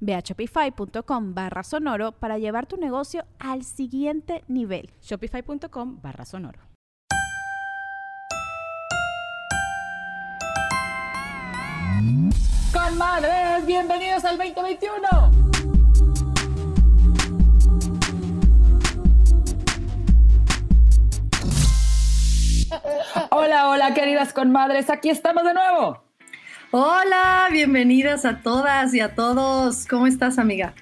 Ve a shopify.com barra sonoro para llevar tu negocio al siguiente nivel. Shopify.com barra sonoro. Comadres, bienvenidos al 2021. Hola, hola, queridas comadres, aquí estamos de nuevo. Hola, bienvenidas a todas y a todos. ¿Cómo estás, amiga?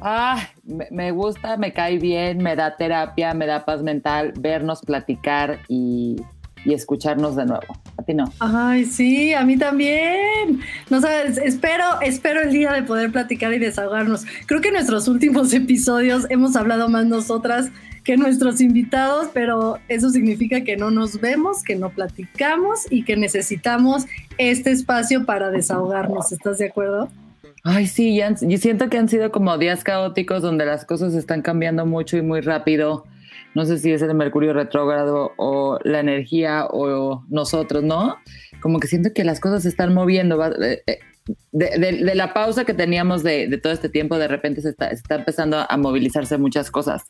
Ah, me gusta, me cae bien, me da terapia, me da paz mental vernos platicar y, escucharnos de nuevo. A ti no. Ay, sí, a mí también. No sabes, espero, espero el día de poder platicar y desahogarnos. Creo que en nuestros últimos episodios hemos hablado más nosotras que nuestros invitados, pero eso significa que no nos vemos, que no platicamos y que necesitamos este espacio para desahogarnos. ¿Estás de acuerdo? Ay, sí, yo siento que han sido como días caóticos donde las cosas están cambiando mucho y muy rápido. No sé si es el Mercurio retrógrado o la energía o nosotros, ¿no? Como que siento que las cosas se están moviendo. Eh, eh, de, la pausa que teníamos de, todo este tiempo, de repente se está, se está empezando a movilizarse muchas cosas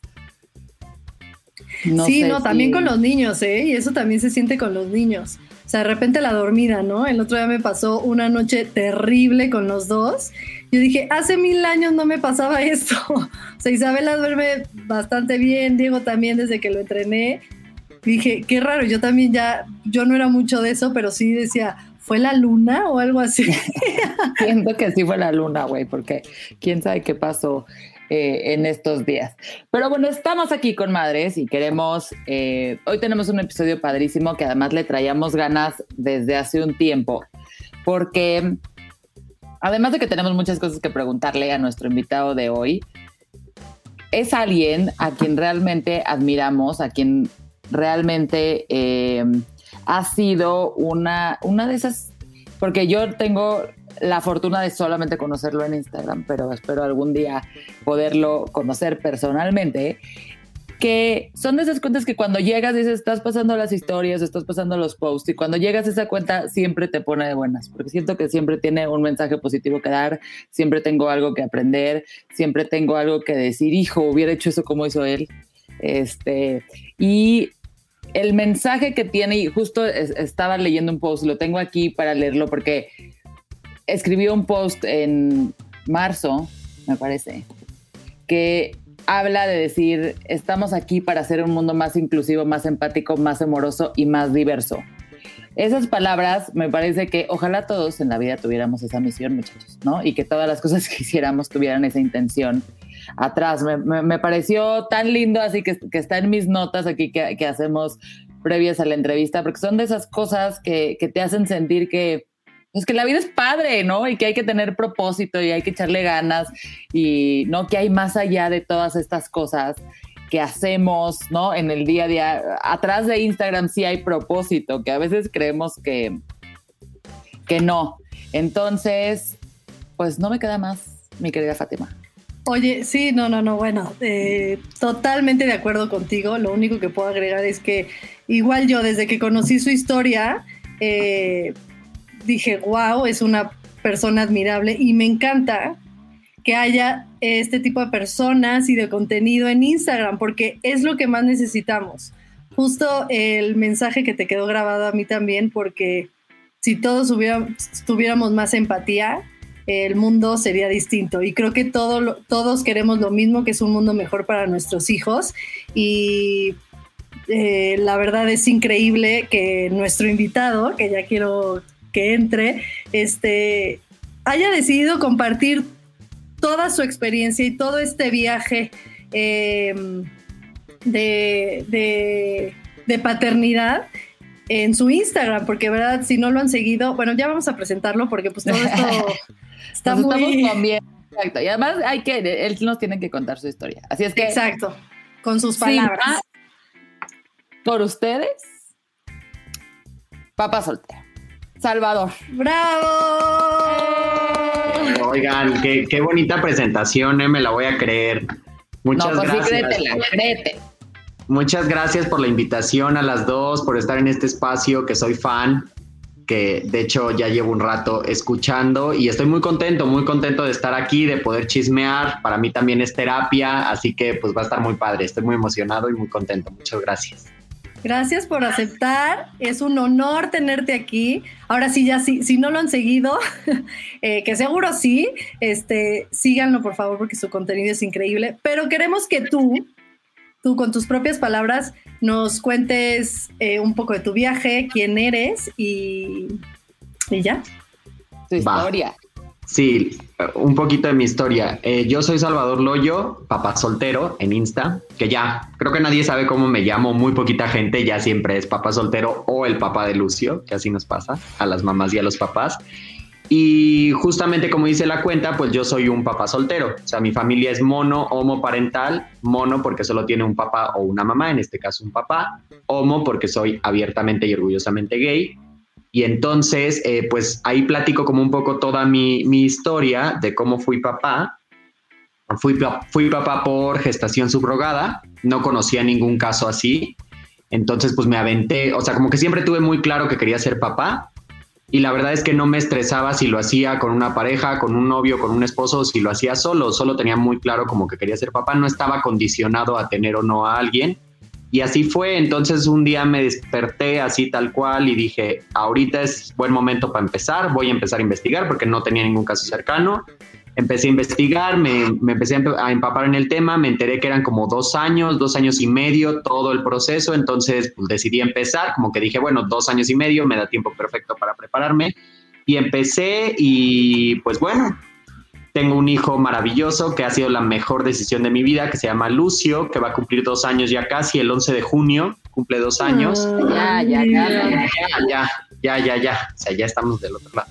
sí, no, también con los niños, ¿eh? Y eso también se siente con los niños. O sea, de repente la dormida, ¿no? El otro día me pasó una noche terrible con los dos. Yo dije, hace mil años no me pasaba esto. O sea, Isabela duerme bastante bien, Diego también desde que lo entrené. Dije, qué raro, yo también ya, yo no era mucho de eso, pero sí decía, ¿fue la luna o algo así? Siento que sí fue la luna, güey, porque quién sabe qué pasó. Eh, en estos días. Pero bueno, estamos aquí con madres y queremos, eh, hoy tenemos un episodio padrísimo que además le traíamos ganas desde hace un tiempo, porque además de que tenemos muchas cosas que preguntarle a nuestro invitado de hoy, es alguien a quien realmente admiramos, a quien realmente eh, ha sido una, una de esas, porque yo tengo la fortuna de solamente conocerlo en Instagram, pero espero algún día poderlo conocer personalmente. Que son de esas cuentas que cuando llegas dices, estás pasando las historias, estás pasando los posts, y cuando llegas a esa cuenta siempre te pone de buenas, porque siento que siempre tiene un mensaje positivo que dar, siempre tengo algo que aprender, siempre tengo algo que decir, hijo, hubiera hecho eso como hizo él. Este, y el mensaje que tiene, y justo estaba leyendo un post, lo tengo aquí para leerlo porque escribió un post en marzo, me parece, que habla de decir, estamos aquí para hacer un mundo más inclusivo, más empático, más amoroso y más diverso. Esas palabras me parece que ojalá todos en la vida tuviéramos esa misión, muchachos, ¿no? Y que todas las cosas que hiciéramos tuvieran esa intención atrás. Me, pareció tan lindo, así que, que, está en mis notas aquí que, hacemos previas a la entrevista, porque son de esas cosas que, que te hacen sentir que, pues que la vida es padre, ¿no? Y que hay que tener propósito y hay que echarle ganas y no que hay más allá de todas estas cosas que hacemos, ¿no? En el día a día. Atrás de Instagram sí hay propósito, que a veces creemos que, que no. Entonces, pues no me queda más, mi querida Fátima. Oye, sí, no, no, no, bueno, eh, totalmente de acuerdo contigo. Lo único que puedo agregar es que igual yo desde que conocí su historia, eh, dije, wow, es una persona admirable y me encanta que haya este tipo de personas y de contenido en Instagram, porque es lo que más necesitamos. Justo el mensaje que te quedó grabado a mí también, porque si todos tuviéramos más empatía, el mundo sería distinto. Y creo que todos queremos lo mismo, que es un mundo mejor para nuestros hijos. Y eh, la verdad es increíble que nuestro invitado, que ya quiero que entre, este, haya decidido compartir toda su experiencia y todo este viaje em, de, de, paternidad en su Instagram, porque verdad, si no lo han seguido, bueno, ya vamos a presentarlo porque pues todo esto está muy... bien. Exacto. Y además hay que, él nos tiene que contar su historia. Así es que... Exacto, con sus palabras. por ustedes, papá soltero. Salvador. ¡Bravo! Oigan, qué, bonita presentación, eh, me la voy a creer. Muchas pues gracias. Muchas gracias por la invitación a las dos, por estar en este espacio que soy fan, que de hecho ya llevo un rato escuchando y estoy muy contento, muy contento de estar aquí, de poder chismear. Para mí también es terapia, así que pues va a estar muy padre. Estoy muy emocionado y muy contento. Muchas gracias. Gracias por aceptar. Es un honor tenerte aquí. Ahora sí, ya sí, si no lo han seguido, eh, que seguro sí, este, síganlo por favor porque su contenido es increíble. Pero queremos que tú, tú con tus propias palabras, nos cuentes eh, un poco de tu viaje, quién eres y, y ya. Tu historia. Sí, un poquito de mi historia. Eh, yo soy Salvador Loyo, papá soltero en Insta, que ya creo que nadie sabe cómo me llamo, muy poquita gente ya siempre es papá soltero o el papá de Lucio, que así nos pasa a las mamás y a los papás. Y justamente como dice la cuenta, pues yo soy un papá soltero. O sea, mi familia es mono, homoparental, mono porque solo tiene un papá o una mamá, en este caso un papá, homo porque soy abiertamente y orgullosamente gay, y entonces, eh, pues ahí platico como un poco toda mi, historia de cómo fui papá. Fui, fui papá por gestación subrogada, no conocía ningún caso así. Entonces, pues me aventé, o sea, como que siempre tuve muy claro que quería ser papá. Y la verdad es que no me estresaba si lo hacía con una pareja, con un novio, con un esposo, si lo hacía solo. Solo tenía muy claro como que quería ser papá. No estaba condicionado a tener o no a alguien. Y así fue, entonces un día me desperté así tal cual y dije, ahorita es buen momento para empezar, voy a empezar a investigar porque no tenía ningún caso cercano. Empecé a investigar, me, empecé a empapar en el tema, me enteré que eran como dos años, dos años y medio todo el proceso, entonces pues, decidí empezar, como que dije, bueno, dos años y medio me da tiempo perfecto para prepararme. Y empecé y pues bueno, tengo un hijo maravilloso que ha sido la mejor decisión de mi vida, que se llama Lucio, que va a cumplir dos años ya casi, el 11 de junio, cumple dos años. ya, ya, ya, ya, ya, ya, ya, ya, o sea, ya estamos del otro lado.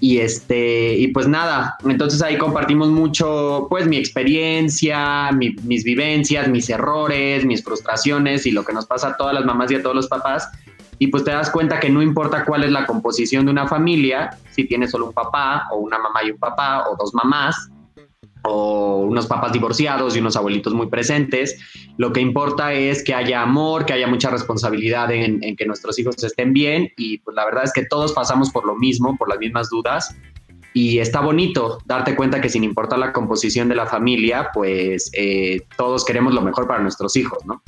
Y este, y pues nada, entonces ahí compartimos mucho, pues mi experiencia, mis vivencias, mis errores, mis frustraciones y lo que nos pasa a todas las mamás y a todos los papás y pues te das cuenta que no importa cuál es la composición de una familia, si tienes solo un papá o una mamá y un papá o dos mamás o unos papás divorciados y unos abuelitos muy presentes, lo que importa es que haya amor, que haya mucha responsabilidad en, que nuestros hijos estén bien y pues la verdad es que todos pasamos por lo mismo, por las mismas dudas y está bonito darte cuenta que sin importar la composición de la familia, pues eh, todos queremos lo mejor para nuestros hijos, ¿no?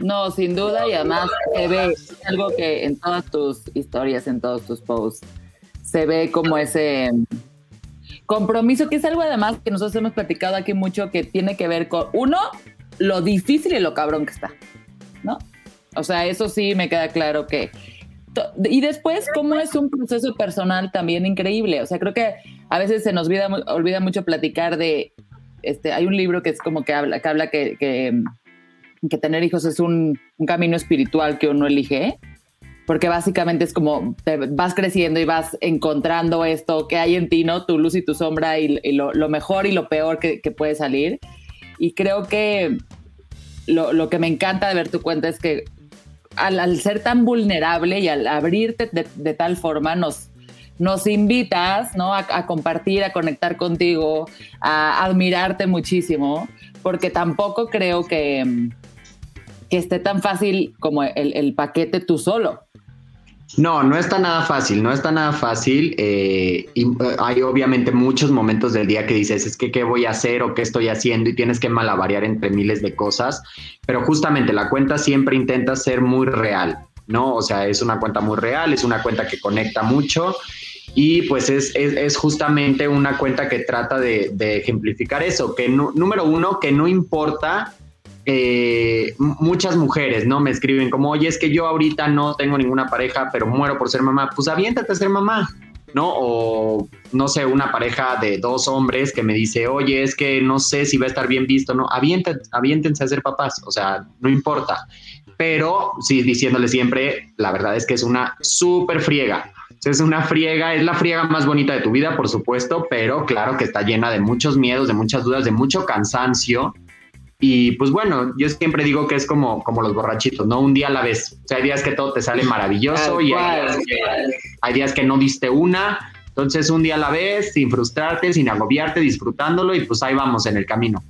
No, sin duda, y además se ve algo que en todas tus historias, en todos tus posts, se ve como ese compromiso, que es algo además que nosotros hemos platicado aquí mucho, que tiene que ver con, uno, lo difícil y lo cabrón que está, ¿no? O sea, eso sí me queda claro que... Y después, cómo es un proceso personal también increíble. O sea, creo que a veces se nos olvida, mucho platicar de, este, hay un libro que es como que habla, que habla que que tener hijos es un, camino espiritual que uno elige, porque básicamente es como te vas creciendo y vas encontrando esto que hay en ti, ¿no? Tu luz y tu sombra y, lo, mejor y lo peor que, puede salir. Y creo que lo, que me encanta de ver tu cuenta es que al, ser tan vulnerable y al abrirte de, tal forma nos, nos invitas ¿no? A, a, compartir, a conectar contigo, a admirarte muchísimo, porque tampoco creo que, que esté tan fácil como el, paquete tú solo. No, no está nada fácil, no está nada fácil. Eh, y eh, hay obviamente muchos momentos del día que dices, es que qué voy a hacer o qué estoy haciendo y tienes que malavariar entre miles de cosas. Pero justamente la cuenta siempre intenta ser muy real, ¿no? O sea, es una cuenta muy real, es una cuenta que conecta mucho y pues es, es, justamente una cuenta que trata de, ejemplificar eso, que número uno, que no importa eh, muchas mujeres, ¿no? Me escriben como, oye, es que yo ahorita no tengo ninguna pareja, pero muero por ser mamá. Pues aviéntate a ser mamá, ¿no? O no sé, una pareja de dos hombres que me dice, oye, es que no sé si va a estar bien visto, ¿no? Aviéntate, aviéntense a ser papás, o sea, no importa. Pero sí, diciéndole siempre, la verdad es que es una súper friega. Es una friega, es la friega más bonita de tu vida, por supuesto, pero claro que está llena de muchos miedos, de muchas dudas, de mucho cansancio y pues bueno, yo siempre digo que es como, como los borrachitos, ¿no? Un día a la vez. O sea, hay días que todo te sale maravilloso y hay días, que, hay días que no diste una. Entonces, un día a la vez, sin frustrarte, sin agobiarte, disfrutándolo y pues ahí vamos en el camino.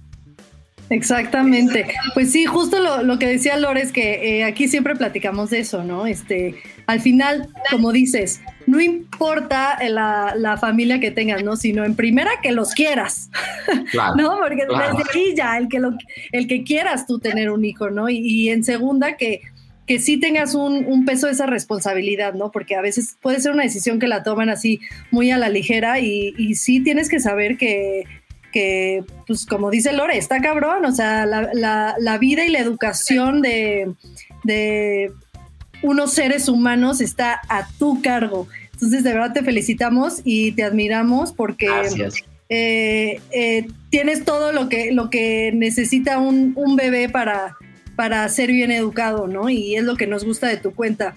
Exactamente. Pues sí, justo lo, que decía Lore es que eh, aquí siempre platicamos de eso, ¿no? Este, al final, como dices, no importa la, familia que tengas, ¿no? Sino en primera que los quieras, ¿no? Porque desde aquí ya, el que, lo, el que quieras tú tener un hijo, ¿no? Y, en segunda que, que sí tengas un, peso de esa responsabilidad, ¿no? Porque a veces puede ser una decisión que la toman así muy a la ligera y, y sí tienes que saber que que, pues como dice Lore, está cabrón, o sea, la, vida y la educación de, unos seres humanos está a tu cargo. Entonces, de verdad te felicitamos y te admiramos porque eh, eh, tienes todo lo que, lo que necesita un, un, bebé para, para ser bien educado, ¿no? Y es lo que nos gusta de tu cuenta.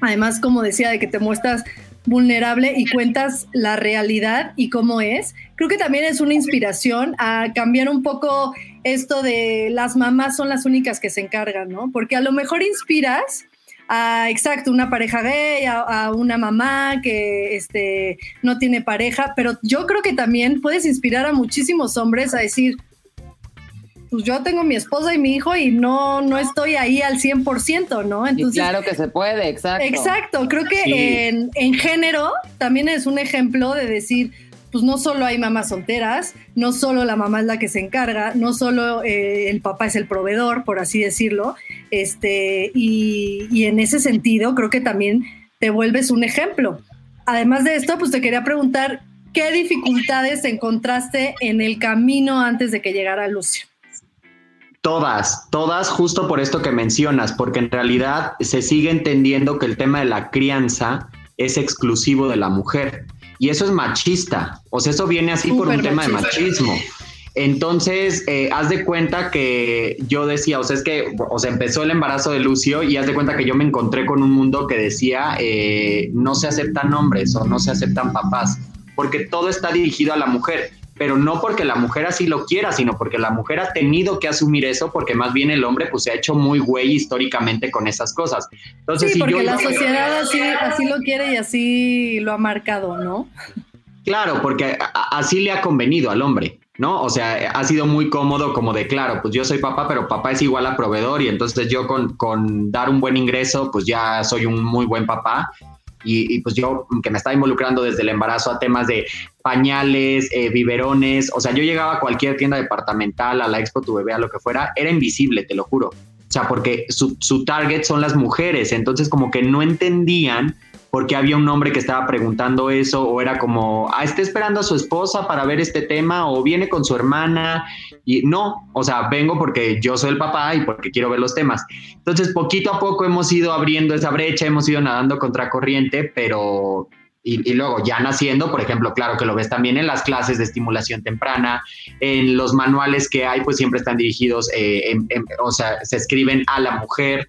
Además, como decía, de que te muestras vulnerable y cuentas la realidad y cómo es. Creo que también es una inspiración a cambiar un poco esto de las mamás son las únicas que se encargan, ¿no? Porque a lo mejor inspiras a, exacto, una pareja gay, a, una mamá que este, no tiene pareja, pero yo creo que también puedes inspirar a muchísimos hombres a decir, pues yo tengo mi esposa y mi hijo y no, no estoy ahí al 100%, ¿no? Entonces, claro que se puede, exacto. Exacto, creo que en, género también es un ejemplo de decir, pues no solo hay mamás solteras, no solo la mamá es la que se encarga, no solo eh, el papá es el proveedor, por así decirlo, este, y, y en ese sentido creo que también te vuelves un ejemplo. Además de esto, pues te quería preguntar, ¿qué dificultades encontraste en el camino antes de que llegara Lucio? Todas, todas justo por esto que mencionas, porque en realidad se sigue entendiendo que el tema de la crianza es exclusivo de la mujer. Y eso es machista, o sea, eso viene así por un tema de machismo. Entonces, eh, haz de cuenta que yo decía, o sea, es que, o sea, empezó el embarazo de Lucio y haz de cuenta que yo me encontré con un mundo que decía, eh, no se aceptan hombres o no se aceptan papás, porque todo está dirigido a la mujer pero no porque la mujer así lo quiera, sino porque la mujer ha tenido que asumir eso, porque más bien el hombre pues se ha hecho muy güey históricamente con esas cosas. Entonces, sí, porque la sociedad así, así lo quiere y así lo ha marcado, ¿no? Claro, porque así le ha convenido al hombre, ¿no? O sea, ha sido muy cómodo como de, claro, pues yo soy papá, pero papá es igual a proveedor y entonces yo con, con dar un buen ingreso, pues ya soy un muy buen papá y, pues yo que me estaba involucrando desde el embarazo a temas de pañales, eh, biberones, o sea, yo llegaba a cualquier tienda departamental, a la Expo Tu Bebé, a lo que fuera, era invisible, te lo juro. O sea, porque su, su target son las mujeres, entonces como que no entendían porque había un hombre que estaba preguntando eso, o era como, ah, está esperando a su esposa para ver este tema, o viene con su hermana, y no, o sea, vengo porque yo soy el papá y porque quiero ver los temas. Entonces, poquito a poco hemos ido abriendo esa brecha, hemos ido nadando contra corriente, pero... Y, luego ya naciendo, por ejemplo, claro que lo ves también en las clases de estimulación temprana, en los manuales que hay, pues siempre están dirigidos, eh, o sea, se escriben a la mujer,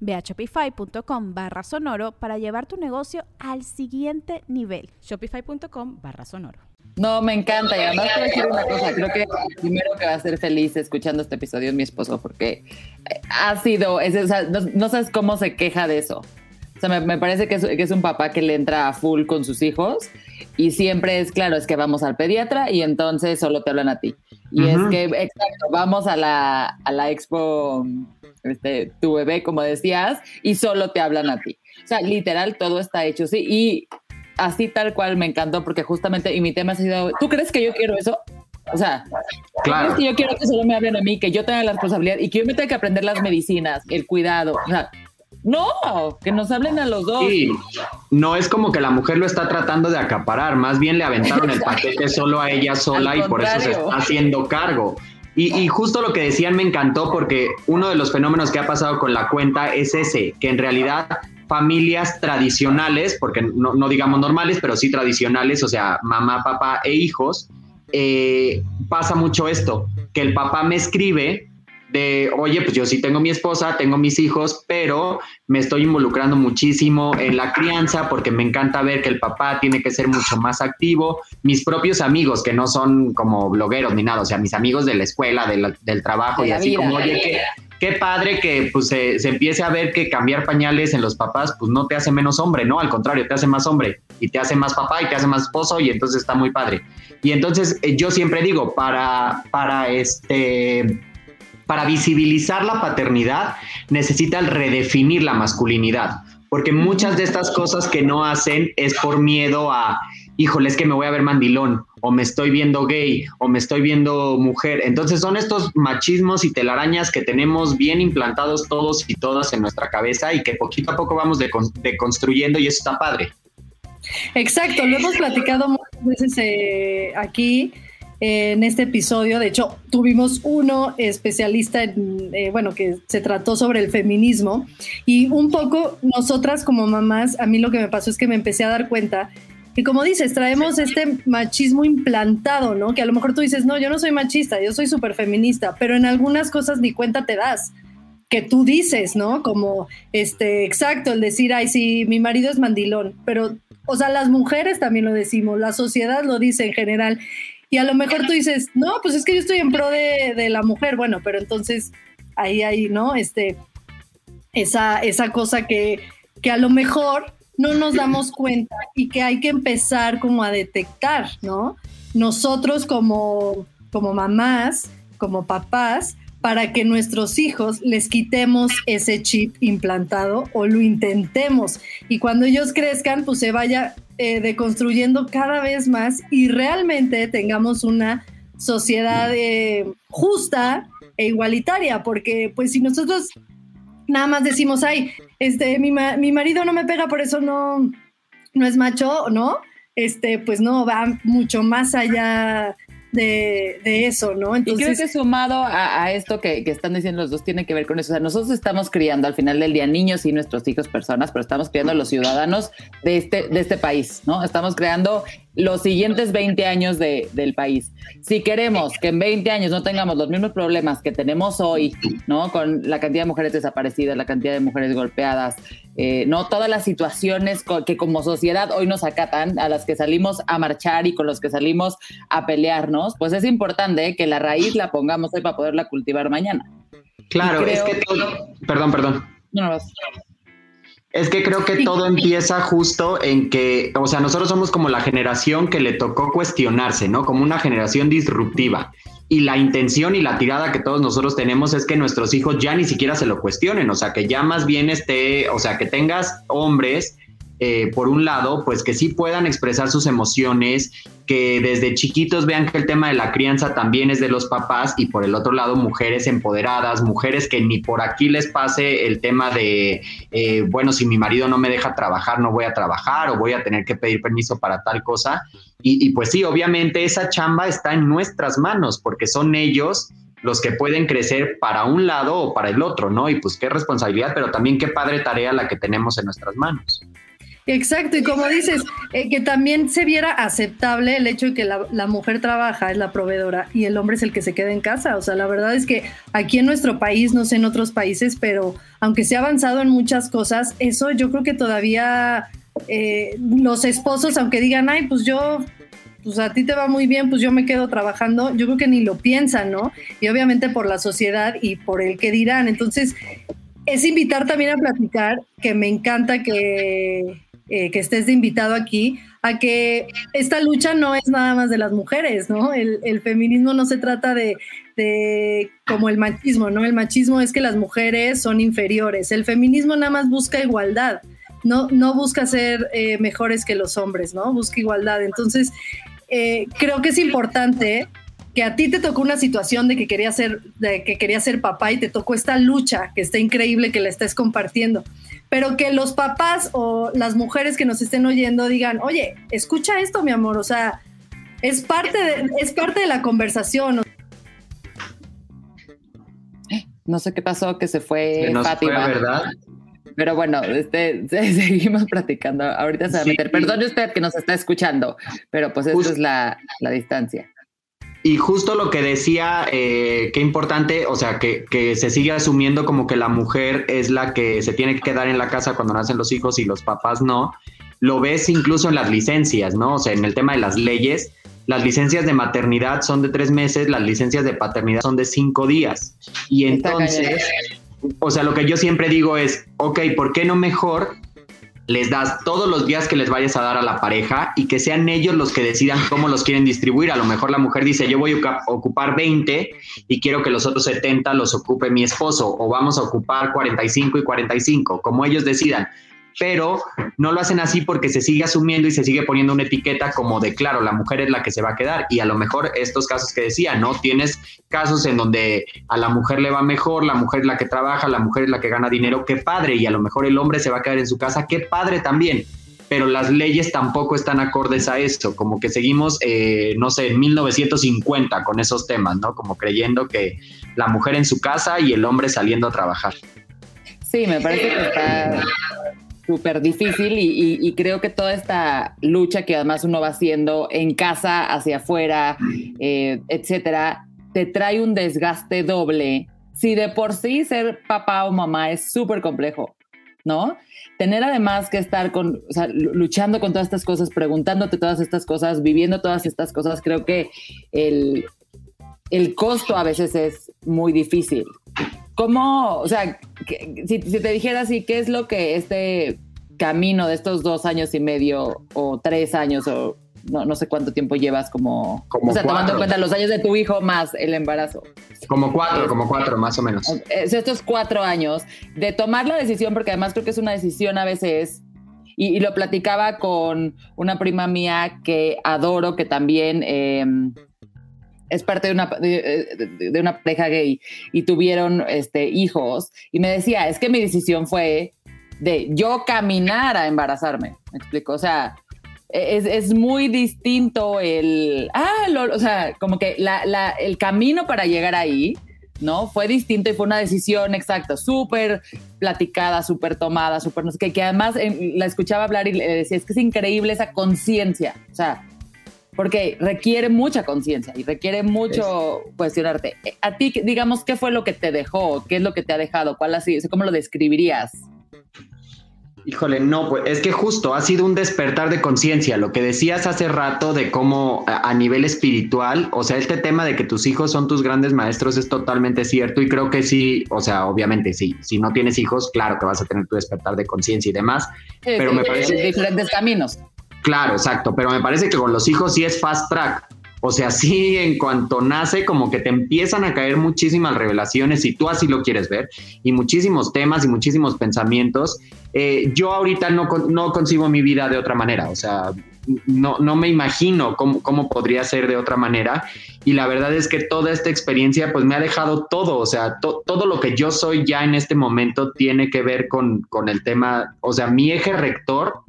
Ve a shopify.com barra sonoro para llevar tu negocio al siguiente nivel. Shopify.com barra sonoro. No, me encanta. Y además te voy a decir una cosa. Creo que el primero que va a ser feliz escuchando este episodio es mi esposo, porque ha sido, es, o sea, no, no, sabes cómo se queja de eso. O sea, me, me parece que es, que es, un papá que le entra a full con sus hijos y siempre es claro, es que vamos al pediatra y entonces solo te hablan a ti. Y uh -huh. es que, exacto, vamos a la, a la expo este, tu bebé, como decías, y solo te hablan a ti. O sea, literal, todo está hecho, sí, y así tal cual me encantó, porque justamente, y mi tema ha sido, ¿tú crees que yo quiero eso? O sea, claro. ¿crees que yo quiero que solo me hablen a mí, que yo tenga la responsabilidad y que yo me tenga que aprender las medicinas, el cuidado? O sea, no, que nos hablen a los dos. Sí, no es como que la mujer lo está tratando de acaparar, más bien le aventaron el paquete solo a ella sola y por eso se está haciendo cargo. Y, y, justo lo que decían me encantó porque uno de los fenómenos que ha pasado con la cuenta es ese, que en realidad familias tradicionales, porque no, no digamos normales, pero sí tradicionales, o sea, mamá, papá e hijos, eh, pasa mucho esto, que el papá me escribe de, oye, pues yo sí tengo mi esposa, tengo mis hijos, pero me estoy involucrando muchísimo en la crianza porque me encanta ver que el papá tiene que ser mucho más activo. Mis propios amigos, que no son como blogueros ni nada, o sea, mis amigos de la escuela, de la, del trabajo de y así vida, como, oye, qué, qué padre que pues se, se, empiece a ver que cambiar pañales en los papás pues no te hace menos hombre, no, al contrario, te hace más hombre y te hace más papá y te hace más esposo y entonces está muy padre. Y entonces eh, yo siempre digo, para, para este para visibilizar la paternidad necesitan redefinir la masculinidad, porque muchas de estas cosas que no hacen es por miedo a, híjole, es que me voy a ver mandilón, o me estoy viendo gay, o me estoy viendo mujer. Entonces son estos machismos y telarañas que tenemos bien implantados todos y todas en nuestra cabeza y que poquito a poco vamos deconstruyendo y eso está padre. Exacto, lo hemos platicado muchas veces eh, aquí en este episodio. De hecho, tuvimos uno especialista en, eh, bueno, que se trató sobre el feminismo. Y un poco nosotras como mamás, a mí lo que me pasó es que me empecé a dar cuenta que, como dices, traemos este machismo implantado, ¿no? Que a lo mejor tú dices, no, yo no soy machista, yo soy súper feminista, pero en algunas cosas ni cuenta te das que tú dices, ¿no? Como, este, exacto, el decir, ay, sí, mi marido es mandilón, pero, o sea, las mujeres también lo decimos, la sociedad lo dice en general. Y a lo mejor tú dices, no, pues es que yo estoy en pro de, de la mujer. Bueno, pero entonces ahí hay, ¿no? Este, esa, esa cosa que, que a lo mejor no nos damos cuenta y que hay que empezar como a detectar, ¿no? Nosotros como, como mamás, como papás, para que nuestros hijos les quitemos ese chip implantado o lo intentemos. Y cuando ellos crezcan, pues se vaya eh, deconstruyendo cada vez más y realmente tengamos una sociedad eh, justa e igualitaria, porque pues si nosotros nada más decimos, ay, este, mi, ma mi marido no me pega, por eso no, no es macho, ¿no? Este, pues no, va mucho más allá de, de, eso, ¿no? Entonces, y creo que sumado a, a esto que, que, están diciendo los dos tiene que ver con eso. O sea, nosotros estamos criando al final del día niños y nuestros hijos personas, pero estamos criando a los ciudadanos de este, de este país, ¿no? Estamos creando los siguientes 20 años de, del país. Si queremos que en 20 años no tengamos los mismos problemas que tenemos hoy, ¿no? Con la cantidad de mujeres desaparecidas, la cantidad de mujeres golpeadas, eh, no todas las situaciones que como sociedad hoy nos acatan, a las que salimos a marchar y con los que salimos a pelearnos, pues es importante que la raíz la pongamos hoy para poderla cultivar mañana. Claro, creo... es que todo... Perdón, perdón. No, no, es que creo que todo empieza justo en que, o sea, nosotros somos como la generación que le tocó cuestionarse, ¿no? Como una generación disruptiva. Y la intención y la tirada que todos nosotros tenemos es que nuestros hijos ya ni siquiera se lo cuestionen, o sea, que ya más bien esté, o sea, que tengas hombres, eh, por un lado, pues que sí puedan expresar sus emociones, que desde chiquitos vean que el tema de la crianza también es de los papás y por el otro lado mujeres empoderadas, mujeres que ni por aquí les pase el tema de, eh, bueno, si mi marido no me deja trabajar, no voy a trabajar o voy a tener que pedir permiso para tal cosa. Y, y pues sí, obviamente esa chamba está en nuestras manos porque son ellos los que pueden crecer para un lado o para el otro, ¿no? Y pues qué responsabilidad, pero también qué padre tarea la que tenemos en nuestras manos. Exacto, y como dices, eh, que también se viera aceptable el hecho de que la, la, mujer trabaja, es la proveedora, y el hombre es el que se queda en casa. O sea, la verdad es que aquí en nuestro país, no sé en otros países, pero aunque se ha avanzado en muchas cosas, eso yo creo que todavía eh, los esposos, aunque digan, ay, pues yo pues a ti te va muy bien, pues yo me quedo trabajando, yo creo que ni lo piensan, ¿no? Y obviamente por la sociedad y por el que dirán. Entonces, es invitar también a platicar, que me encanta que, eh, que estés de invitado aquí, a que esta lucha no es nada más de las mujeres, ¿no? El, feminismo no se trata de, de, como el machismo, ¿no? El machismo es que las mujeres son inferiores. El feminismo nada más busca igualdad. No, no busca ser eh, mejores que los hombres, ¿no? Busca igualdad. Entonces, eh, creo que es importante que a ti te tocó una situación de que querías ser, de que quería ser papá y te tocó esta lucha, que está increíble que la estés compartiendo, pero que los papás o las mujeres que nos estén oyendo digan, oye, escucha esto, mi amor, o sea, es parte de, es parte de la conversación. No sé qué pasó, que se fue se Fátima. Fue, ¿verdad? Pero bueno, este, seguimos platicando. Ahorita se va a meter. Sí. Perdone usted que nos está escuchando, pero pues esto es la, la distancia. Y justo lo que decía, eh, qué importante, o sea, que, que, se sigue asumiendo como que la mujer es la que se tiene que quedar en la casa cuando nacen los hijos y los papás no. Lo ves incluso en las licencias, ¿no? O sea, en el tema de las leyes, las licencias de maternidad son de tres meses, las licencias de paternidad son de cinco días. Y entonces, o sea, lo que yo siempre digo es, ok, ¿por qué no mejor les das todos los días que les vayas a dar a la pareja y que sean ellos los que decidan cómo los quieren distribuir. A lo mejor la mujer dice, yo voy a ocupar 20 y quiero que los otros 70 los ocupe mi esposo o vamos a ocupar 45 y 45, como ellos decidan. Pero no lo hacen así porque se sigue asumiendo y se sigue poniendo una etiqueta como de, claro, la mujer es la que se va a quedar. Y a lo mejor estos casos que decía, ¿no? Tienes casos en donde a la mujer le va mejor, la mujer es la que trabaja, la mujer es la que gana dinero, qué padre. Y a lo mejor el hombre se va a quedar en su casa, qué padre también. Pero las leyes tampoco están acordes a eso, como que seguimos, eh, no sé, en 1950 con esos temas, ¿no? Como creyendo que la mujer en su casa y el hombre saliendo a trabajar. Sí, me parece que está súper difícil y, creo que toda esta lucha que además uno va haciendo en casa, hacia afuera, eh, etcétera, te trae un desgaste doble. Si de por sí ser papá o mamá es súper complejo, ¿no? Tener además que estar con, luchando con todas estas cosas, preguntándote todas estas cosas, viviendo todas estas cosas, creo que el, el costo a veces es muy difícil. ¿Cómo, o sea, que, si, si, te dijera así, qué es lo que este camino de estos dos años y medio o tres años o no, no sé cuánto tiempo llevas como, como o sea, cuatro. tomando en cuenta los años de tu hijo más el embarazo? Como cuatro, como cuatro, más o menos. Estos cuatro años de tomar la decisión, porque además creo que es una decisión a veces y, y, lo platicaba con una prima mía que adoro, que también eh, es parte de una, de, una pareja gay y tuvieron este, hijos. Y me decía, es que mi decisión fue de yo caminar a embarazarme. Me explico. O sea, es, es muy distinto el. Ah, o sea, como que la, la, el camino para llegar ahí. ¿no? Fue distinto y fue una decisión exacta, súper platicada, súper tomada, súper que además eh, la escuchaba hablar y le decía, es que es increíble esa conciencia, o sea, porque requiere mucha conciencia y requiere mucho es. cuestionarte. A ti, digamos, ¿qué fue lo que te dejó? ¿Qué es lo que te ha dejado? ¿Cuál ha sido? ¿Cómo lo describirías? Híjole, no, pues es que justo ha sido un despertar de conciencia, lo que decías hace rato de cómo a, a, nivel espiritual, o sea, este tema de que tus hijos son tus grandes maestros es totalmente cierto y creo que sí, o sea, obviamente sí, si no tienes hijos, claro que vas a tener tu despertar de conciencia y demás, sí, pero sí, me parece... Diferentes caminos. Claro, exacto, pero me parece que con los hijos sí es fast track. O sea, sí, en cuanto nace, como que te empiezan a caer muchísimas revelaciones, si tú así lo quieres ver, y muchísimos temas y muchísimos pensamientos. Eh, yo ahorita no, no concibo mi vida de otra manera, o sea, no, no me imagino cómo, cómo, podría ser de otra manera. Y la verdad es que toda esta experiencia pues me ha dejado todo, o sea, todo lo que yo soy ya en este momento tiene que ver con, con el tema, o sea, mi eje rector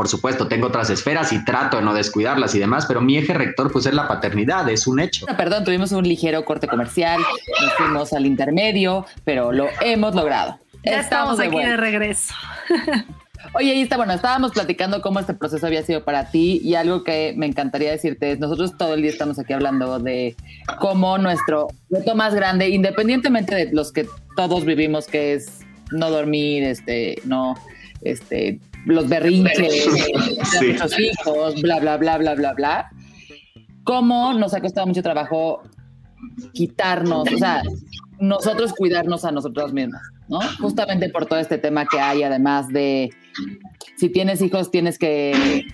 por supuesto, tengo otras esferas y trato de no descuidarlas y demás, pero mi eje rector pues es la paternidad, es un hecho. Perdón, tuvimos un ligero corte comercial, nos fuimos al intermedio, pero lo hemos logrado. Ya estamos, aquí de regreso. Oye, ahí está, bueno, estábamos platicando cómo este proceso había sido para ti y algo que me encantaría decirte es, nosotros todo el día estamos aquí hablando de cómo nuestro reto más grande, independientemente de los que todos vivimos, que es no dormir, este, no, este, los berrinches, sí. hijos, bla, bla, bla, bla, bla, bla. ¿Cómo nos ha costado mucho trabajo quitarnos, o sea, nosotros cuidarnos a nosotros mismos, ¿no? Justamente por todo este tema que hay, además de si tienes hijos, tienes que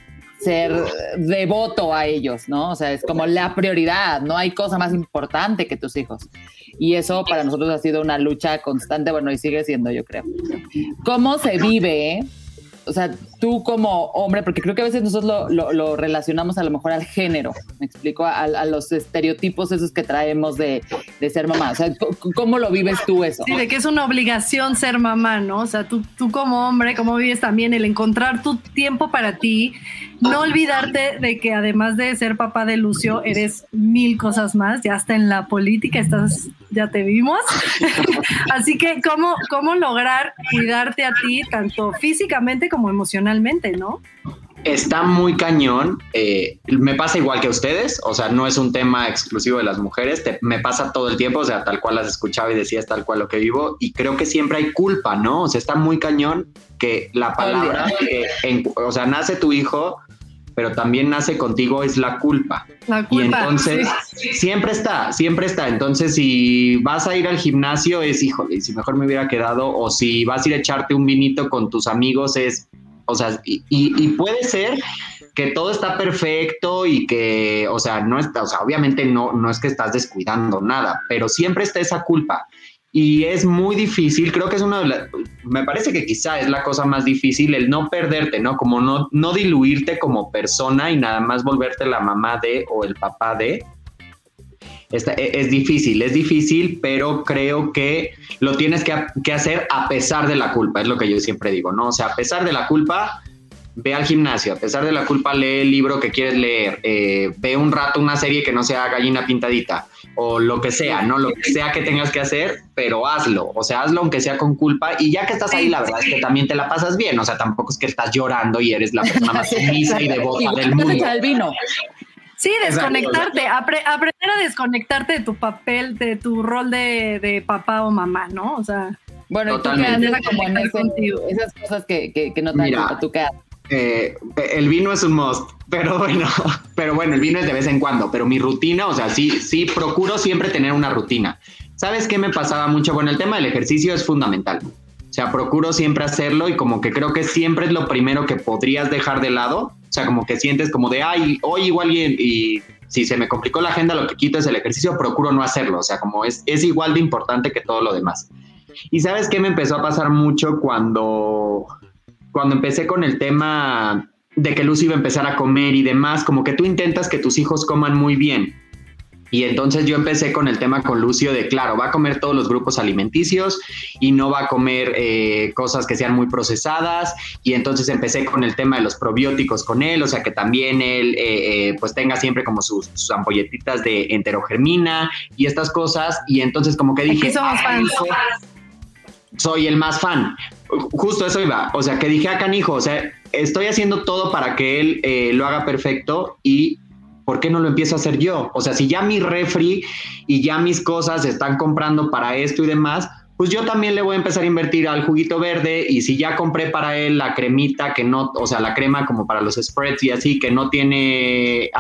ser devoto a ellos, ¿no? O sea, es como la prioridad, no hay cosa más importante que tus hijos. Y eso para nosotros ha sido una lucha constante, bueno, y sigue siendo, yo creo. ¿Cómo se vive? O sea, tú como hombre, porque creo que a veces nosotros lo, relacionamos a lo mejor al género, me explico, a, los estereotipos esos que traemos de, ser mamá. O sea, ¿cómo lo vives tú eso? Sí, de que es una obligación ser mamá, ¿no? O sea, tú, tú como hombre, ¿cómo vives también el encontrar tu tiempo para ti? No olvidarte de que además de ser papá de Lucio, eres mil cosas más, ya está en la política, estás, ya te vimos. Así que, ¿cómo, ¿cómo lograr cuidarte a ti, tanto físicamente como emocionalmente, no? Está muy cañón. Eh, me pasa igual que ustedes, o sea, no es un tema exclusivo de las mujeres, me pasa todo el tiempo, o sea, tal cual las escuchaba y decías tal cual lo que vivo, y creo que siempre hay culpa, ¿no? O sea, está muy cañón que la palabra, o sea, nace tu hijo, pero también nace contigo es la culpa. La culpa. Y entonces siempre está, siempre está. Entonces, si vas a ir al gimnasio, es híjole, si mejor me hubiera quedado, o si vas a ir a echarte un vinito con tus amigos, es, o sea, y, puede ser que todo está perfecto y que, o sea, no está, o sea, obviamente no, no es que estás descuidando nada, pero siempre está esa culpa y es muy difícil, creo que es una de las, me parece que quizá es la cosa más difícil, el no perderte, ¿no? Como no, no diluirte como persona y nada más volverte la mamá de o el papá de. Esta, e, es difícil, es difícil, pero creo que lo tienes que, que, hacer a pesar de la culpa, es lo que yo siempre digo, ¿no? O sea, a pesar de la culpa, ve al gimnasio, a pesar de la culpa, lee el libro que quieres leer, eh, ve un rato una serie que no sea gallina pintadita o lo que sea, ¿no? Lo que sea que tengas que hacer, pero hazlo, o sea, hazlo aunque sea con culpa y ya que estás ahí, la verdad es que también te la pasas bien, o sea, tampoco es que estás llorando y eres la persona más sumisa y devota del mundo. El vino. Sí, desconectarte, aprender a desconectarte de tu papel, de tu rol de, papá o mamá, ¿no? O sea, bueno, Totalmente. tú como en esas cosas que, que, no te Mira, tú qué eh, el vino es un must, pero bueno, pero bueno, el vino es de vez en cuando, pero mi rutina, o sea, sí, sí, procuro siempre tener una rutina. ¿Sabes qué me pasaba mucho? Bueno, el tema del ejercicio es fundamental. O sea, procuro siempre hacerlo y como que creo que siempre es lo primero que podrías dejar de lado. O sea, como que sientes como de, ay, hoy igual y, y si se me complicó la agenda, lo que quito es el ejercicio, procuro no hacerlo. O sea, como es, es igual de importante que todo lo demás. Y sabes qué me empezó a pasar mucho cuando cuando empecé con el tema de que Lucy iba a empezar a comer y demás, como que tú intentas que tus hijos coman muy bien. Y entonces yo empecé con el tema con Lucio de, claro, va a comer todos los grupos alimenticios y no va a comer eh, cosas que sean muy procesadas. Y entonces empecé con el tema de los probióticos con él, o sea, que también él eh, eh, pues tenga siempre como sus, ampolletitas de enterogermina y estas cosas. Y entonces como que dije... somos fans. Soy el más fan justo eso iba, o sea, que dije a Canijo, o sea, estoy haciendo todo para que él eh, lo haga perfecto y ¿por qué no lo empiezo a hacer yo? O sea, si ya mi refri y ya mis cosas están comprando para esto y demás, pues yo también le voy a empezar a invertir al juguito verde y si ya compré para él la cremita que no, o sea, la crema como para los spreads y así, que no tiene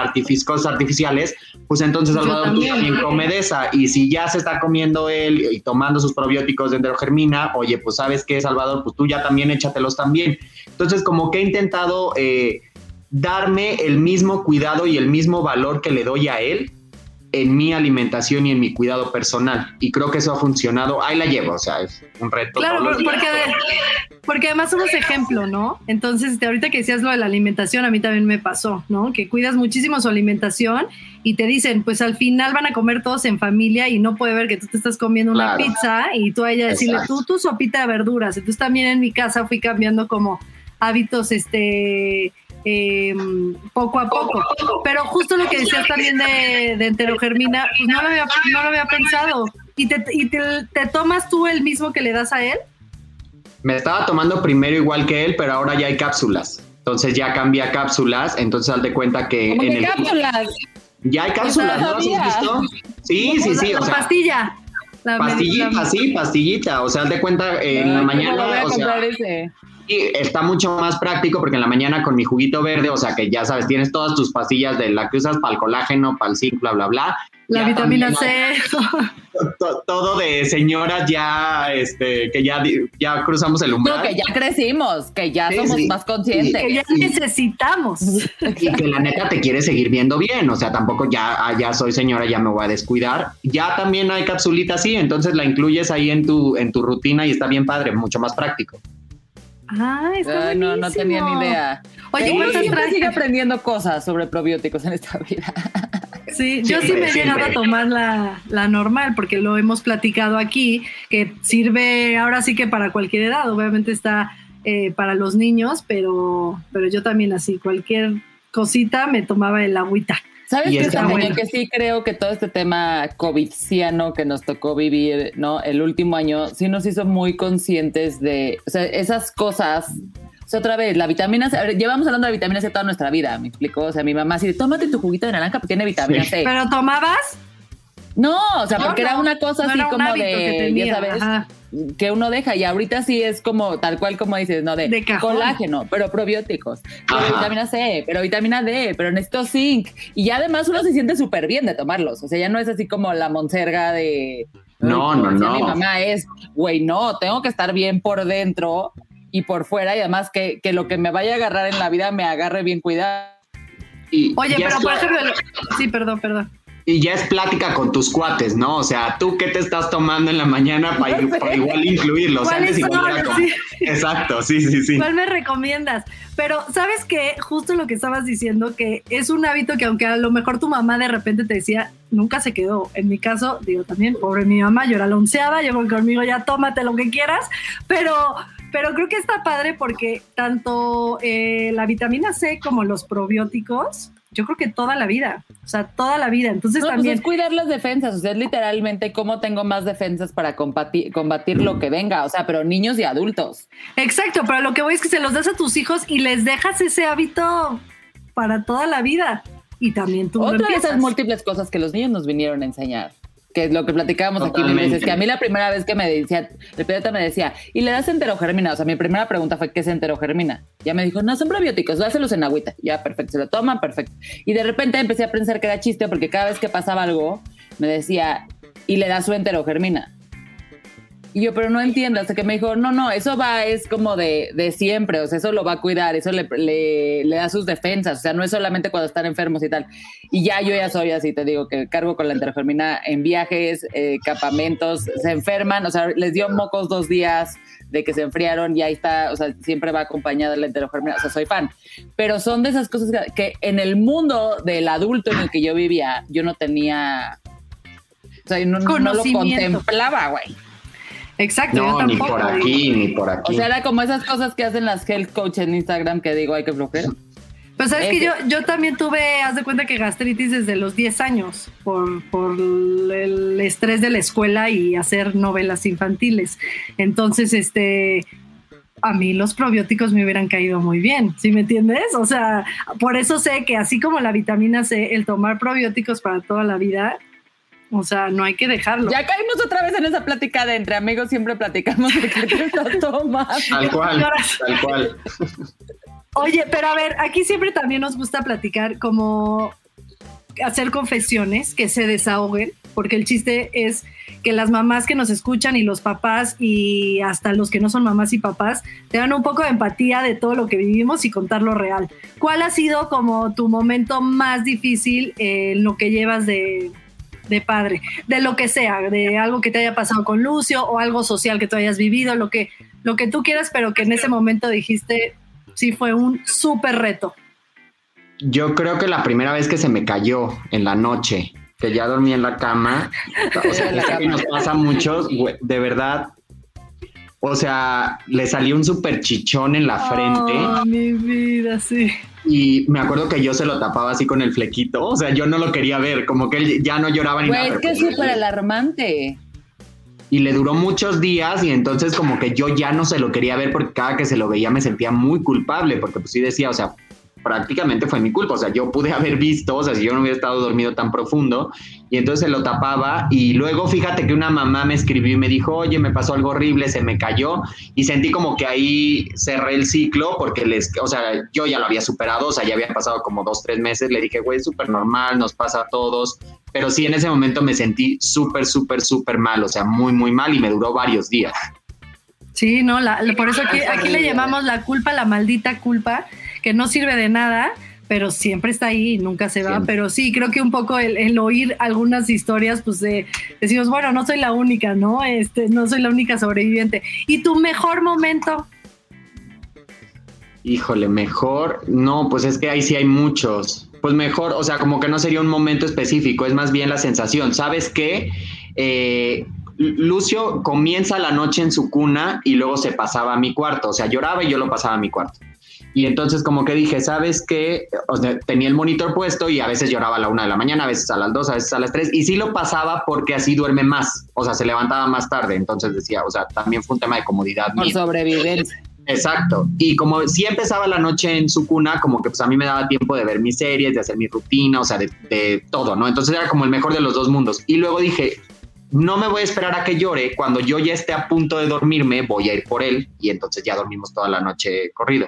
cosas artificiales, pues entonces Salvador tú también come de esa y si ya se está comiendo él y tomando sus probióticos de enterogermina, oye, pues sabes qué, Salvador, pues tú ya también échatelos también. Entonces como que he intentado... Eh, darme el mismo cuidado y el mismo valor que le doy a él en mi alimentación y en mi cuidado personal. Y creo que eso ha funcionado. Ahí la llevo, o sea, es un reto. Claro, porque, porque además somos ejemplo, ¿no? Entonces, este, ahorita que decías lo de la alimentación, a mí también me pasó, ¿no? Que cuidas muchísimo su alimentación y te dicen, pues al final van a comer todos en familia y no puede ver que tú te estás comiendo una Claro. pizza y tú a ella decirle, Exacto. tú tu sopita de verduras. Entonces también en mi casa fui cambiando como hábitos, este... eh, poco a poco. Pero justo lo que decías también de, de enterogermina, pues no lo había, no lo había pensado. ¿Y, te, y te, te tomas tú el mismo que le das a él? Me estaba tomando primero igual que él, pero ahora ya hay cápsulas. Entonces ya cambia cápsulas, entonces haz de cuenta que ¿Cómo en que el cápsulas? ya hay cápsulas, ¿no? ¿Has visto? Sí, sí, sí, la, o la sea, pastilla. La pastillita, la- sí, pastillita, o sea, haz de cuenta eh, en la ¿cómo voy mañana, a o sea, ese? Y está mucho más práctico porque en la mañana con mi juguito verde, o sea que ya sabes, tienes todas tus pastillas de la que usas para el colágeno, para el zinc, bla, bla, bla. la Ya vitamina también C. to- Todo de señoras ya, este, que ya, ya cruzamos el No, umbral. que ya crecimos, que ya Sí, somos sí. más conscientes. que ya necesitamos. Y que la neta te quiere seguir viendo bien, o sea, tampoco ya, ah, ya soy señora, ya me voy a descuidar. Ya también hay capsulitas así, entonces la incluyes ahí en tu, en tu rutina y está bien padre, mucho más práctico. Ah, está Ay, no, no tenía ni idea. Oye, Uno ¿cuántas siempre sigue aprendiendo cosas sobre probióticos en esta vida. Sí, yo sí me he llegado a tomar la, la normal, porque lo hemos platicado aquí, que sirve ahora sí que para cualquier edad. Obviamente está eh, para los niños, pero, pero yo también así, cualquier cosita me tomaba el agüita. ¿Sabes qué está también? bueno. Que sí creo que todo este tema covidciano que nos tocó vivir, ¿no? El último año, sí nos hizo muy conscientes de, o sea, esas cosas. O sea, otra vez, la vitamina C, a ver, llevamos hablando de vitamina C toda nuestra vida, me explicó. O sea, mi mamá así, de, tómate tu juguito de naranja porque tiene vitamina Sí. C. ¿Pero tomabas? No, o sea, No, porque no, era una cosa no así era un como que de, tenía, ya sabes, ajá. que uno deja y ahorita sí es como tal cual como dices, ¿no? De, colágeno, pero probióticos, pero Ajá. vitamina C, pero vitamina D, pero necesito zinc y ya además uno se siente súper bien de tomarlos, o sea, ya no es así como la monserga de... No, no, no. Mi mamá es, güey, no, tengo que estar bien por dentro y por fuera y además que, que lo que me vaya a agarrar en la vida me agarre bien cuidado. Y Oye, pero por ejemplo, sí, perdón, perdón. Y ya es plática con tus cuates, ¿no? O sea, ¿tú qué te estás tomando en la mañana para, igual incluirlo? O sea, ¿Cuáles antes igual como- Sí. Exacto, sí, sí, sí. ¿Cuál me recomiendas? Pero, ¿sabes qué? Justo lo que estabas diciendo, que es un hábito que aunque a lo mejor tu mamá de repente te decía, nunca se quedó. En mi caso, digo también, pobre mi mamá, yo era la onceava, llegó conmigo, ya tómate lo que quieras, pero, pero creo que está padre porque tanto eh, la vitamina C como los probióticos, yo creo que toda la vida, o sea, toda la vida. Entonces No, pues también... es cuidar las defensas, o sea, es literalmente cómo tengo más defensas para combatir, combatir lo que venga, o sea, pero niños y adultos. Exacto, pero lo que voy es que se los das a tus hijos y les dejas ese hábito para toda la vida. Y también tú Otra de esas múltiples cosas que los niños nos vinieron a enseñar, que es lo que platicábamos aquí mil veces, que a mí la primera vez que me decía, el pediatra me decía, ¿y le das enterogermina? O sea, mi primera pregunta fue, ¿qué es enterogermina? Ya me dijo, no, son probióticos, dáselos en agüita. Ya, perfecto, se lo toman, perfecto. Y de repente empecé a pensar que era chiste porque cada vez que pasaba algo, me decía, ¿y le das su enterogermina? Y yo, pero no entiendo, hasta que me dijo, no, no, eso va, es como de, de siempre, o sea, eso lo va a cuidar, eso le, le, le da sus defensas, o sea, no es solamente cuando están enfermos y tal. Y ya yo ya soy así, te digo, que cargo con la enterogermina en viajes, eh, campamentos, se enferman, o sea, les dio mocos dos días de que se enfriaron y ahí está, o sea, siempre va acompañada la enterogermina, o sea, soy fan. Pero son de esas cosas que, que en el mundo del adulto en el que yo vivía, yo no tenía, o sea, no, no lo contemplaba, güey. Exacto, No, yo ni por aquí, ni por O aquí. sea, era como esas cosas que hacen las health coach en Instagram que digo, hay que flojera. Pues sabes que yo, yo también tuve, haz de cuenta que gastritis desde los 10 años por, por el estrés de la escuela y hacer novelas infantiles. Entonces, este, a mí los probióticos me hubieran caído muy bien, ¿sí me entiendes? O sea, por eso sé que así como la vitamina C, el tomar probióticos para toda la vida, o sea, no hay que dejarlo. Ya caímos otra vez en esa plática de entre amigos, siempre platicamos de que te estás tomando. Tal cual, tal cual. Oye, pero a ver, aquí siempre también nos gusta platicar como hacer confesiones, que se desahoguen. porque el chiste es que las mamás que nos escuchan y los papás y hasta los que no son mamás y papás tengan un poco de empatía de todo lo que vivimos y contar lo real. ¿Cuál ha sido como tu momento más difícil en lo que llevas de, de padre? De lo que sea, de algo que te haya pasado con Lucio o algo social que tú hayas vivido, lo que, lo que tú quieras, pero que en ese momento dijiste, sí fue un súper reto. Yo creo que la primera vez que se me cayó en la noche, que ya dormí en la cama, o sea, es que nos pasa a muchos, güey, de verdad. O sea, le salió un súper chichón en la frente. Oh, mi vida, sí. Y me acuerdo que yo se lo tapaba así con el flequito. O sea, yo no lo quería ver, como que él ya no lloraba ni Güey, nada. es que es súper alarmante. y le duró muchos días y entonces como que yo ya no se lo quería ver porque cada que se lo veía me sentía muy culpable porque pues sí decía, o sea, prácticamente fue mi culpa, o sea, yo pude haber visto, o sea, si yo no hubiera estado dormido tan profundo y entonces se lo tapaba y luego fíjate que una mamá me escribió y me dijo, oye, me pasó algo horrible, se me cayó y sentí como que ahí cerré el ciclo porque les, o sea, yo ya lo había superado, o sea, ya había pasado como dos, tres meses, le dije, güey, es súper normal, nos pasa a todos, pero sí en ese momento me sentí súper, súper, súper mal, o sea, muy, muy mal y me duró varios días. Sí, no, la- la- por eso aquí, aquí le llamamos la culpa, la maldita culpa, que no sirve de nada, pero siempre está ahí y nunca se va. Siempre. Pero sí, creo que un poco el, el oír algunas historias, pues de, decimos, bueno, no soy la única, ¿no? Este, no soy la única sobreviviente. ¿Y tu mejor momento? Híjole, mejor, no, pues es que ahí sí hay muchos. Pues mejor, o sea, como que no sería un momento específico, es más bien la sensación. ¿Sabes qué? Eh, Lucio comienza la noche en su cuna y luego se pasaba a mi cuarto, o sea, lloraba y yo lo pasaba a mi cuarto. Y entonces como que dije, ¿sabes qué? O sea, tenía el monitor puesto y a veces lloraba a la una de la mañana, a veces a las dos, a veces a las tres, y sí lo pasaba porque así duerme más, o sea, se levantaba más tarde, entonces decía, o sea, también fue un tema de comodidad. Por mía. sobrevivencia. Exacto. Y como sí empezaba la noche en su cuna, como que pues a mí me daba tiempo de ver mis series, de hacer mi rutina, o sea, de, de todo, ¿no? Entonces era como el mejor de los dos mundos. Y luego dije, no me voy a esperar a que llore, cuando yo ya esté a punto de dormirme, voy a ir por él y entonces ya dormimos toda la noche corrido.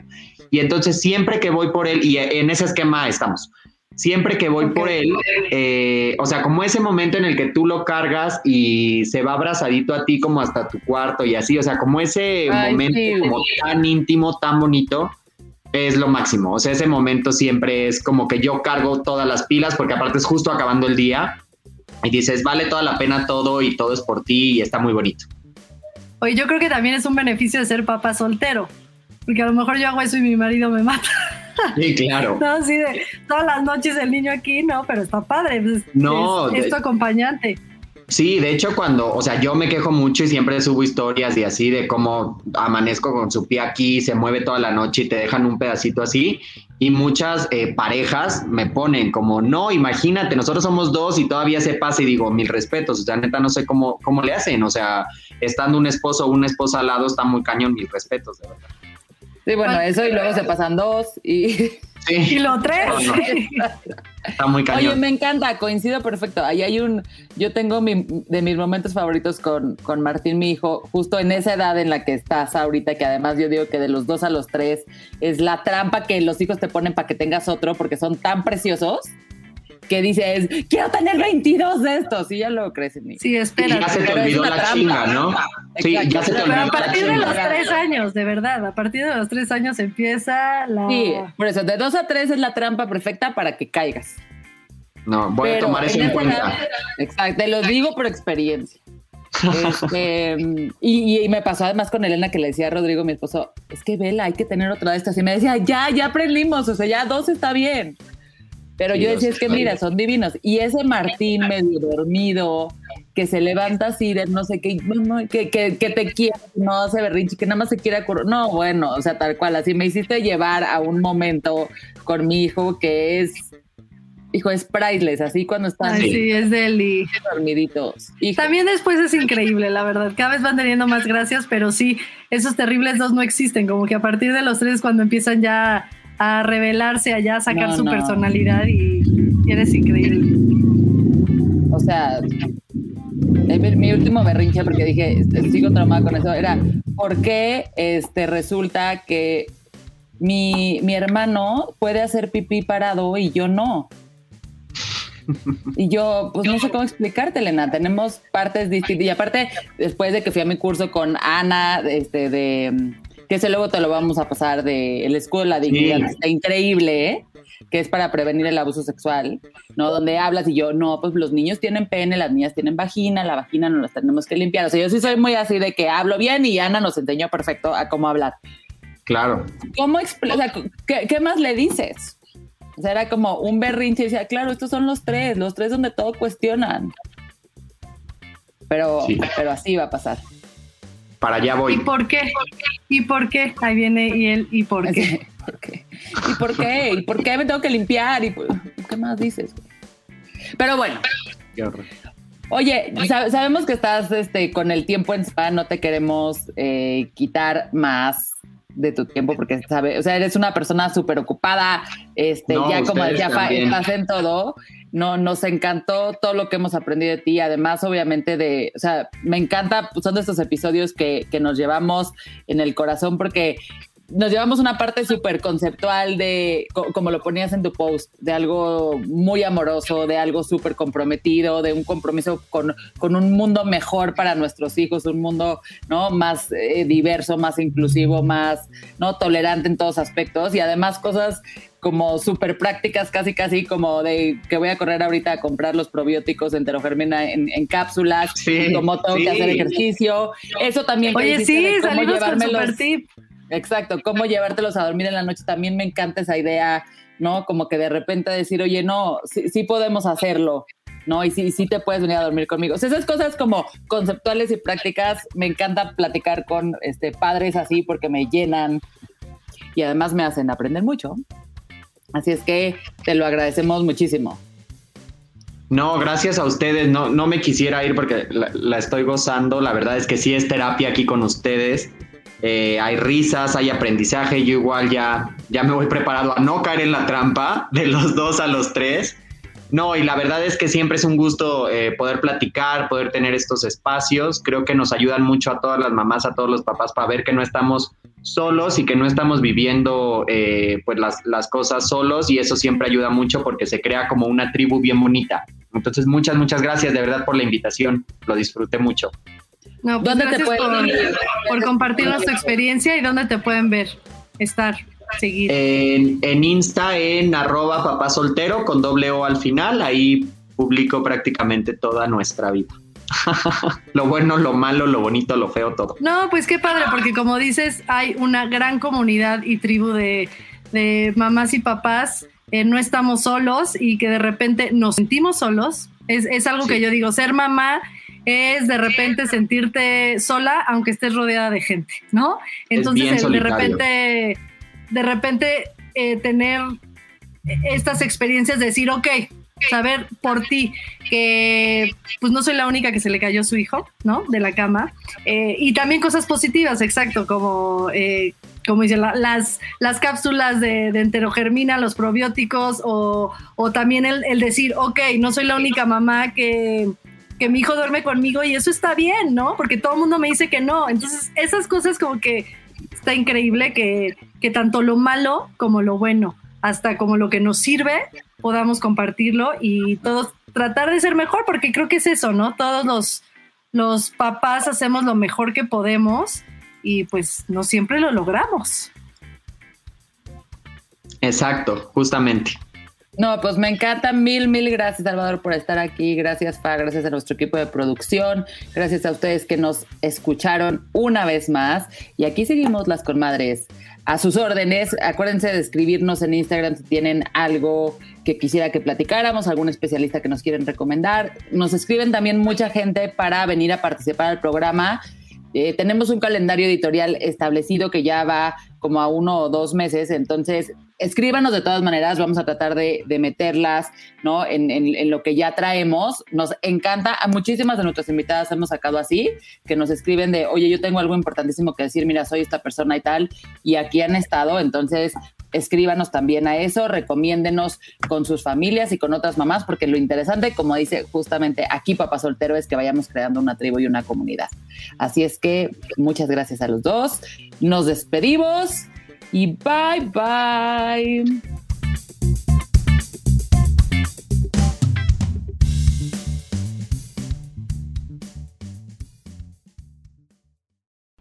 Y entonces siempre que voy por él, y en ese esquema estamos, siempre que voy por él, eh, o sea, como ese momento en el que tú lo cargas y se va abrazadito a ti como hasta tu cuarto y así, o sea, como ese Ay, momento sí. como tan íntimo, tan bonito, es lo máximo. O sea, ese momento siempre es como que yo cargo todas las pilas porque aparte es justo acabando el día y dices, vale toda la pena todo y todo es por ti y está muy bonito. Oye, yo creo que también es un beneficio de ser papá soltero, porque a lo mejor yo hago eso y mi marido me mata. Sí, claro. No, sí, de todas las noches el niño aquí, no, pero está padre. pues, No, es, es de- tu acompañante. Sí, de hecho cuando, o sea, yo me quejo mucho y siempre subo historias y así de cómo amanezco con su pie aquí, se mueve toda la noche y te dejan un pedacito así. Y muchas eh, parejas me ponen como, no, imagínate, nosotros somos dos y todavía se pasa y digo, mil respetos, o sea, neta no sé cómo, cómo le hacen, o sea, estando un esposo o una esposa al lado está muy cañón, mil respetos, de verdad. Sí, bueno, eso y luego se pasan dos y... Y lo tres. No, no. está muy Oye, cañón. me encanta, coincido perfecto. Ahí hay un, yo tengo mi- de mis momentos favoritos con, con Martín, mi hijo, justo en esa edad en la que estás ahorita, que además yo digo que de los dos a los tres es la trampa que los hijos te ponen para que tengas otro, porque son tan preciosos que dices, quiero tener 22 de estos, y ya lo crecen. Sí, Y espera. ya se te olvidó la trampa. chinga, ¿no? Sí, Exacto. ya se te Pero Pero olvidó a la partir de los tres años, de verdad, a partir de los tres años empieza la... Sí, por eso, de dos a tres es la trampa perfecta para que caigas. No, voy a Pero tomar eso en cuenta. Exacto, te lo digo por experiencia. Este, y, y me pasó además con Elena que le decía a Rodrigo, mi esposo, es que Vela, hay que tener otra de estas. Y me decía, ya, ya aprendimos, o sea, ya dos está bien. Pero Sí, yo decía, es que mira, son divinos. Y ese Martín medio dormido, que se levanta así de no sé qué, no, no, que, que, que te quiere, no hace berrinche, que nada más se quiere acor- No, bueno, o sea, tal cual, así me hiciste llevar a un momento con mi hijo que es, hijo, es priceless, así cuando están Ay, sí, es Deli. dormiditos. Hijo, También después es increíble, la verdad. Cada vez van teniendo más gracias, pero sí, esos terribles dos no existen. Como que a partir de los tres es cuando empiezan ya a revelarse, allá a sacar No, su no. personalidad y, y eres increíble. o sea, mi, último berrinche, porque dije, sigo traumada con eso, era, ¿por qué este, resulta que mi, mi hermano puede hacer pipí parado y yo no? Y yo, pues no sé cómo explicarte, Elena. Tenemos partes distintas. Y aparte, después de que fui a mi curso con Ana, este, de que ese luego te lo vamos a pasar de el escudo de la dignidad, está increíble, ¿eh? que es para prevenir el abuso sexual, ¿no? Donde hablas y yo, no, pues los niños tienen pene, las niñas tienen vagina, la vagina no las tenemos que limpiar. O sea, yo sí soy muy así de que hablo bien y Ana nos enseñó perfecto a cómo hablar. Claro. ¿Cómo o sea, ¿qué, ¿qué, más le dices? O sea, era como un berrinche y decía, claro, estos son los tres, los tres donde todo cuestionan. Pero, pero así va a pasar. Para allá voy. ¿Y por qué? ¿Y por qué? Ahí viene y él, ¿y por qué? ¿Por qué? ¿Y por qué? ¿Y por qué me tengo que limpiar? ¿Y qué más dices? Pero bueno. Oye, sabemos que estás este, con el tiempo en spa, no te queremos eh, quitar más de tu tiempo porque sabes, o sea, eres una persona súper ocupada, este, ya como decía, estás en todo. No, nos encantó todo lo que hemos aprendido de ti, además obviamente de, o sea, me encanta, pues, son de estos episodios que, que nos llevamos en el corazón porque nos llevamos una parte súper conceptual de, como lo ponías en tu post, de algo muy amoroso, de algo súper comprometido, de un compromiso con, con, un mundo mejor para nuestros hijos, un mundo ¿no? más eh, diverso, más inclusivo, más ¿no? tolerante en todos aspectos y además cosas como súper prácticas, casi casi como de que voy a correr ahorita a comprar los probióticos enterogermina en, en cápsulas, y como tengo que hacer ejercicio. Eso también. Oye, sí, salimos con super tip Exacto, cómo llevártelos a dormir en la noche, también me encanta esa idea, ¿no? Como que de repente decir, oye, no, sí, podemos hacerlo, ¿no? Y sí, sí te puedes venir a dormir conmigo. Esas cosas como conceptuales y prácticas, me encanta platicar con este, padres así porque me llenan y además me hacen aprender mucho. Así es que te lo agradecemos muchísimo. No, gracias a ustedes. No, no me quisiera ir porque la estoy gozando. La verdad es que sí es terapia aquí con ustedes. Eh, hay risas, hay aprendizaje, yo igual ya, ya me voy preparado a no caer en la trampa de los dos a los tres. No, y la verdad es que siempre es un gusto eh, poder platicar, poder tener estos espacios. Creo que nos ayudan mucho a todas las mamás, a todos los papás, para ver que no estamos solos y que no estamos viviendo eh, pues las, las cosas solos y eso siempre ayuda mucho porque se crea como una tribu bien bonita. Entonces, muchas, muchas gracias de verdad por la invitación. Lo disfruté mucho. No, pues ¿Dónde te pueden por, compartirnos tu experiencia y dónde te pueden ver, estar, seguir? En, en Insta, en arroba papá soltero con doble O al final, ahí publico prácticamente toda nuestra vida. lo bueno, lo malo, lo bonito, lo feo, todo. No, pues qué padre, porque como dices, hay una gran comunidad y tribu de, de mamás y papás. Eh, no estamos solos y que de repente nos sentimos solos. Es, es algo que yo digo, ser mamá es de repente sentirte sola aunque estés rodeada de gente, ¿no? Entonces de repente, de repente eh, tener estas experiencias de decir, ok, saber por ti que pues no soy la única que se le cayó su hijo, ¿no? De la cama. Eh, y también cosas positivas, exacto, como, eh, como dicen, las, las cápsulas de, enterogermina, los probióticos, o, o también el, el, decir, ok, no soy la única mamá que, que mi hijo duerme conmigo y eso está bien, ¿no? Porque todo el mundo me dice que no. Entonces, esas cosas como que está increíble que, que tanto lo malo como lo bueno, hasta como lo que nos sirve, podamos compartirlo y todos tratar de ser mejor, porque creo que es eso, ¿no? Todos los, los papás hacemos lo mejor que podemos y pues no siempre lo logramos. Exacto, justamente. No, pues me encanta. Mil, mil gracias, Salvador, por estar aquí. Gracias, Fa. Gracias a nuestro equipo de producción. Gracias a ustedes que nos escucharon una vez más. Y aquí seguimos las conmadres a sus órdenes. Acuérdense de escribirnos en Instagram si tienen algo que quisiera que platicáramos, algún especialista que nos quieren recomendar. Nos escriben también mucha gente para venir a participar del programa. Eh, tenemos un calendario editorial establecido que ya va como a uno o dos meses, entonces escríbanos de todas maneras, vamos a tratar de, meterlas ¿no? En, lo que ya traemos. Nos encanta, a muchísimas de nuestras invitadas hemos sacado así, que nos escriben de, oye, yo tengo algo importantísimo que decir, mira, soy esta persona y tal, y aquí han estado, entonces escríbanos también a eso, recomiéndenos con sus familias y con otras mamás, porque lo interesante, como dice justamente aquí Papá Soltero, es que vayamos creando una tribu y una comunidad. Así es que muchas gracias a los dos. Nos despedimos y bye bye.